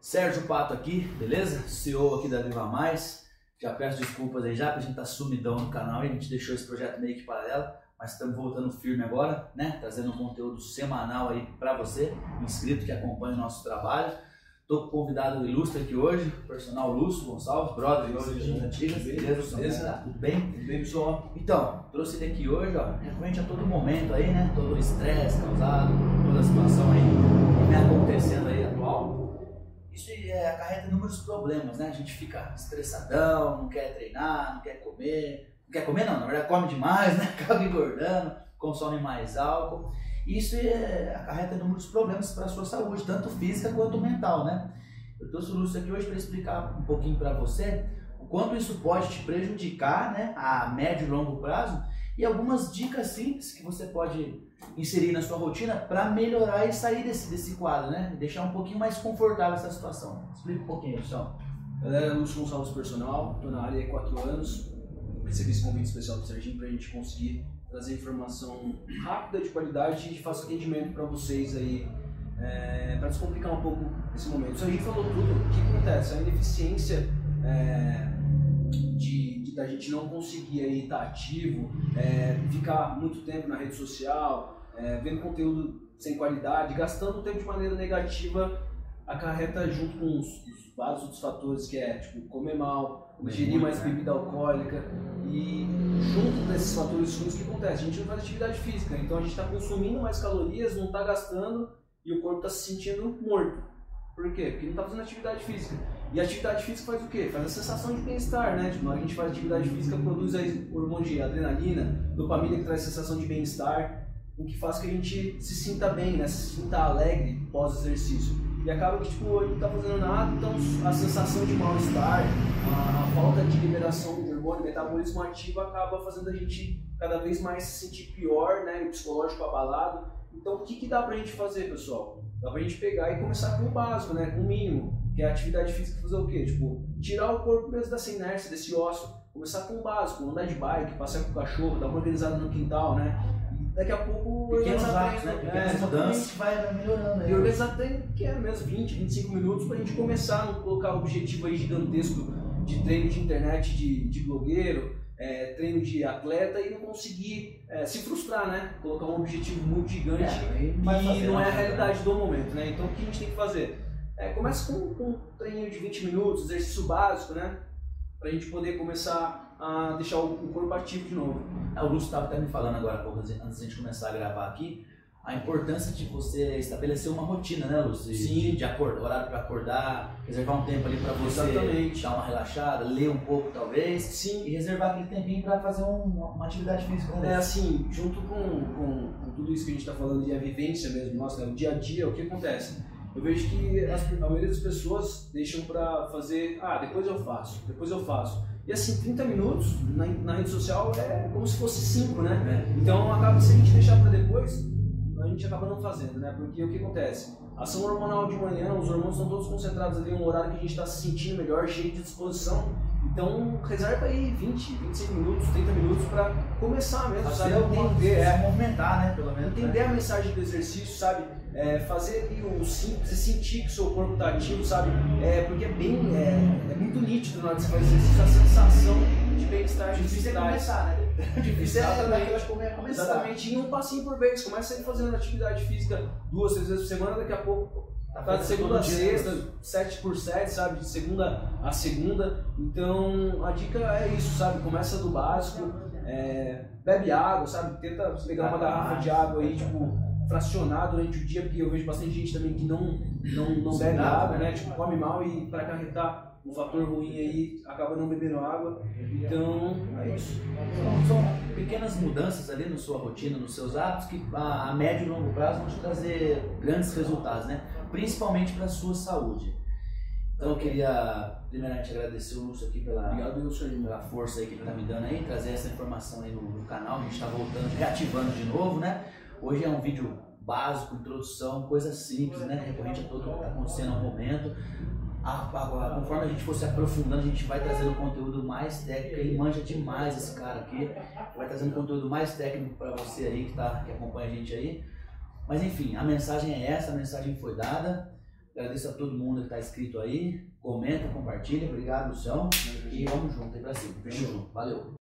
Sérgio Pato aqui, beleza? CEO aqui da Viva Mais. Já peço desculpas aí já, porque a gente tá sumidão no canal e a gente deixou esse projeto meio que paralelo, mas estamos voltando firme agora, né? Trazendo um conteúdo semanal aí para você, inscrito que acompanha o nosso trabalho. Tô com o convidado ilustre aqui hoje, o personal Lúcio Gonçalves, brother de antigas, beleza? beleza? Tudo bem? Tudo bem, pessoal? Então, trouxe ele aqui hoje, ó, recorrente a todo momento aí, né? Todo o estresse causado, toda a situação aí que vem acontecendo aí atual. Isso é, acarreta inúmeros problemas, né? A gente fica estressadão, não quer treinar, não quer comer. Não quer comer não, na verdade come demais, né? Acaba engordando, consome mais álcool. Isso é, acarreta inúmeros problemas para a sua saúde, tanto física quanto mental, né? Eu trouxe o Lúcio aqui hoje para explicar um pouquinho para você o quanto isso pode te prejudicar, né, a médio e longo prazo e algumas dicas simples que você pode inserir na sua rotina para melhorar e sair desse, desse quadro, né? Deixar um pouquinho mais confortável essa situação. Explica um pouquinho, pessoal. Galera, Lúcio Gonçalves Personal, estou na área há 4 anos. Recebi esse convite especial do Serginho para a gente conseguir trazer informação rápida, de qualidade e de fácil atendimento para vocês aí, é, para descomplicar um pouco esse momento. Se a gente falou tudo, o que acontece? A ineficiência é, de, de, da gente não conseguir aí estar ativo, é, ficar muito tempo na rede social, é, vendo conteúdo sem qualidade, gastando tempo de maneira negativa, acarreta junto com os, os vários outros fatores que é tipo comer mal, ingerir mais né? bebida alcoólica e junto desses fatores ruins, o que acontece? A gente não faz atividade física, então a gente está consumindo mais calorias, não está gastando e o corpo está se sentindo morto. Por quê? Porque não está fazendo atividade física. E a atividade física faz o quê? Faz a sensação de bem-estar, né? Tipo, a gente faz atividade física, produz hormônio de adrenalina, dopamina que traz sensação de bem-estar, o que faz que a gente se sinta bem, né? Se sinta alegre pós-exercício. E acaba que tipo, ele não está fazendo nada, então a sensação de mal-estar, a, a, falta de liberação de hormônio, metabolismo ativo acaba fazendo a gente cada vez mais se sentir pior, né? O psicológico abalado. Então o que, que dá pra gente fazer, pessoal? Dá pra gente pegar e começar com o básico, né? Com o mínimo, que é a atividade física fazer o quê? Tipo, tirar o corpo mesmo dessa inércia, desse ócio. Começar com o básico, andar de bike, passear com o cachorro, dar uma organizada no quintal, né? daqui a pouco Pequenos hábitos, né? Pequenas é, mudanças vai melhorando. E organizar tem que é mesmo 20, 25 minutos para a gente começar a não colocar o objetivo aí gigantesco de treino de internet de, de blogueiro, é, treino de atleta e não conseguir é, se frustrar, né? Colocar um objetivo muito gigante é, e não é a realidade né? do momento, né? Então o que a gente tem que fazer? É, começa com, com um treino de 20 minutos, exercício básico, né? Para a gente poder começar a deixar o, corpo ativo de novo. É, o Lúcio estava até me falando agora, antes de a gente começar a gravar aqui, a importância de você estabelecer uma rotina, né, Lúcio? Sim. De, acordar, horário para acordar, reservar um tempo ali para você Exatamente. dar uma relaxada, ler um pouco talvez. Sim. E reservar aquele tempinho para fazer um, uma atividade física. Né? É assim, junto com, com, com, tudo isso que a gente está falando de a vivência mesmo, nossa, né, o dia a dia, o que acontece? Eu vejo que as, a maioria das pessoas deixam para fazer, ah, depois eu faço, depois eu faço. E assim, 30 minutos na, na rede social é como se fosse 5, né? É. Então acaba se a gente deixar para depois, a gente acaba não fazendo, né? Porque o que acontece? Ação hormonal de manhã, os hormônios estão todos concentrados ali, um horário que a gente está se sentindo melhor, cheio de disposição. Então, reserva aí 20, 25 minutos, 30 minutos para começar mesmo, Fazer sabe? Entender, é, movimentar, né? Pelo menos. Entender né? a mensagem do exercício, sabe? É, fazer ali o simples e sentir que o seu corpo está ativo, sabe? É, porque é bem, é, é muito nítido na hora que você faz exercício a sensação de de Difícil é começar, né? Difícil é começar. Exatamente, e um passinho por vez. Começa aí fazendo atividade física duas, três vezes por semana, daqui a pouco Tá de segunda a sexta, 7 por 7, sabe? De segunda a segunda. Então a dica é isso, sabe? Começa do básico, é, bebe água, sabe? Tenta pegar uma garrafa de água aí, tipo, fracionar durante o dia, porque eu vejo bastante gente também que não, não, não bebe água, né? Tipo, come mal e para acarretar um fator ruim aí acaba não bebendo água. Então, é isso. Então, são pequenas mudanças ali na sua rotina, nos seus hábitos, que a, a médio e longo prazo vão te trazer grandes resultados, né? Principalmente para a sua saúde. Então eu queria primeiramente agradecer o Lúcio aqui pela, Obrigado, pela força aí que ele está me dando aí, trazer essa informação aí no, no canal, a gente está voltando, reativando de novo, né? Hoje é um vídeo básico, introdução, coisa simples, né? Recorrente a tudo que está acontecendo no momento. A, a, conforme a gente for se aprofundando, a gente vai trazendo conteúdo mais técnico. Ele manja demais esse cara aqui. Vai trazendo conteúdo mais técnico para você aí que, tá, que acompanha a gente aí. Mas enfim, a mensagem é essa, a mensagem foi dada. Agradeço a todo mundo que está inscrito aí. Comenta, compartilha. Obrigado, Lucião. E vamos junto aí pra cima. Fechou. junto. Valeu.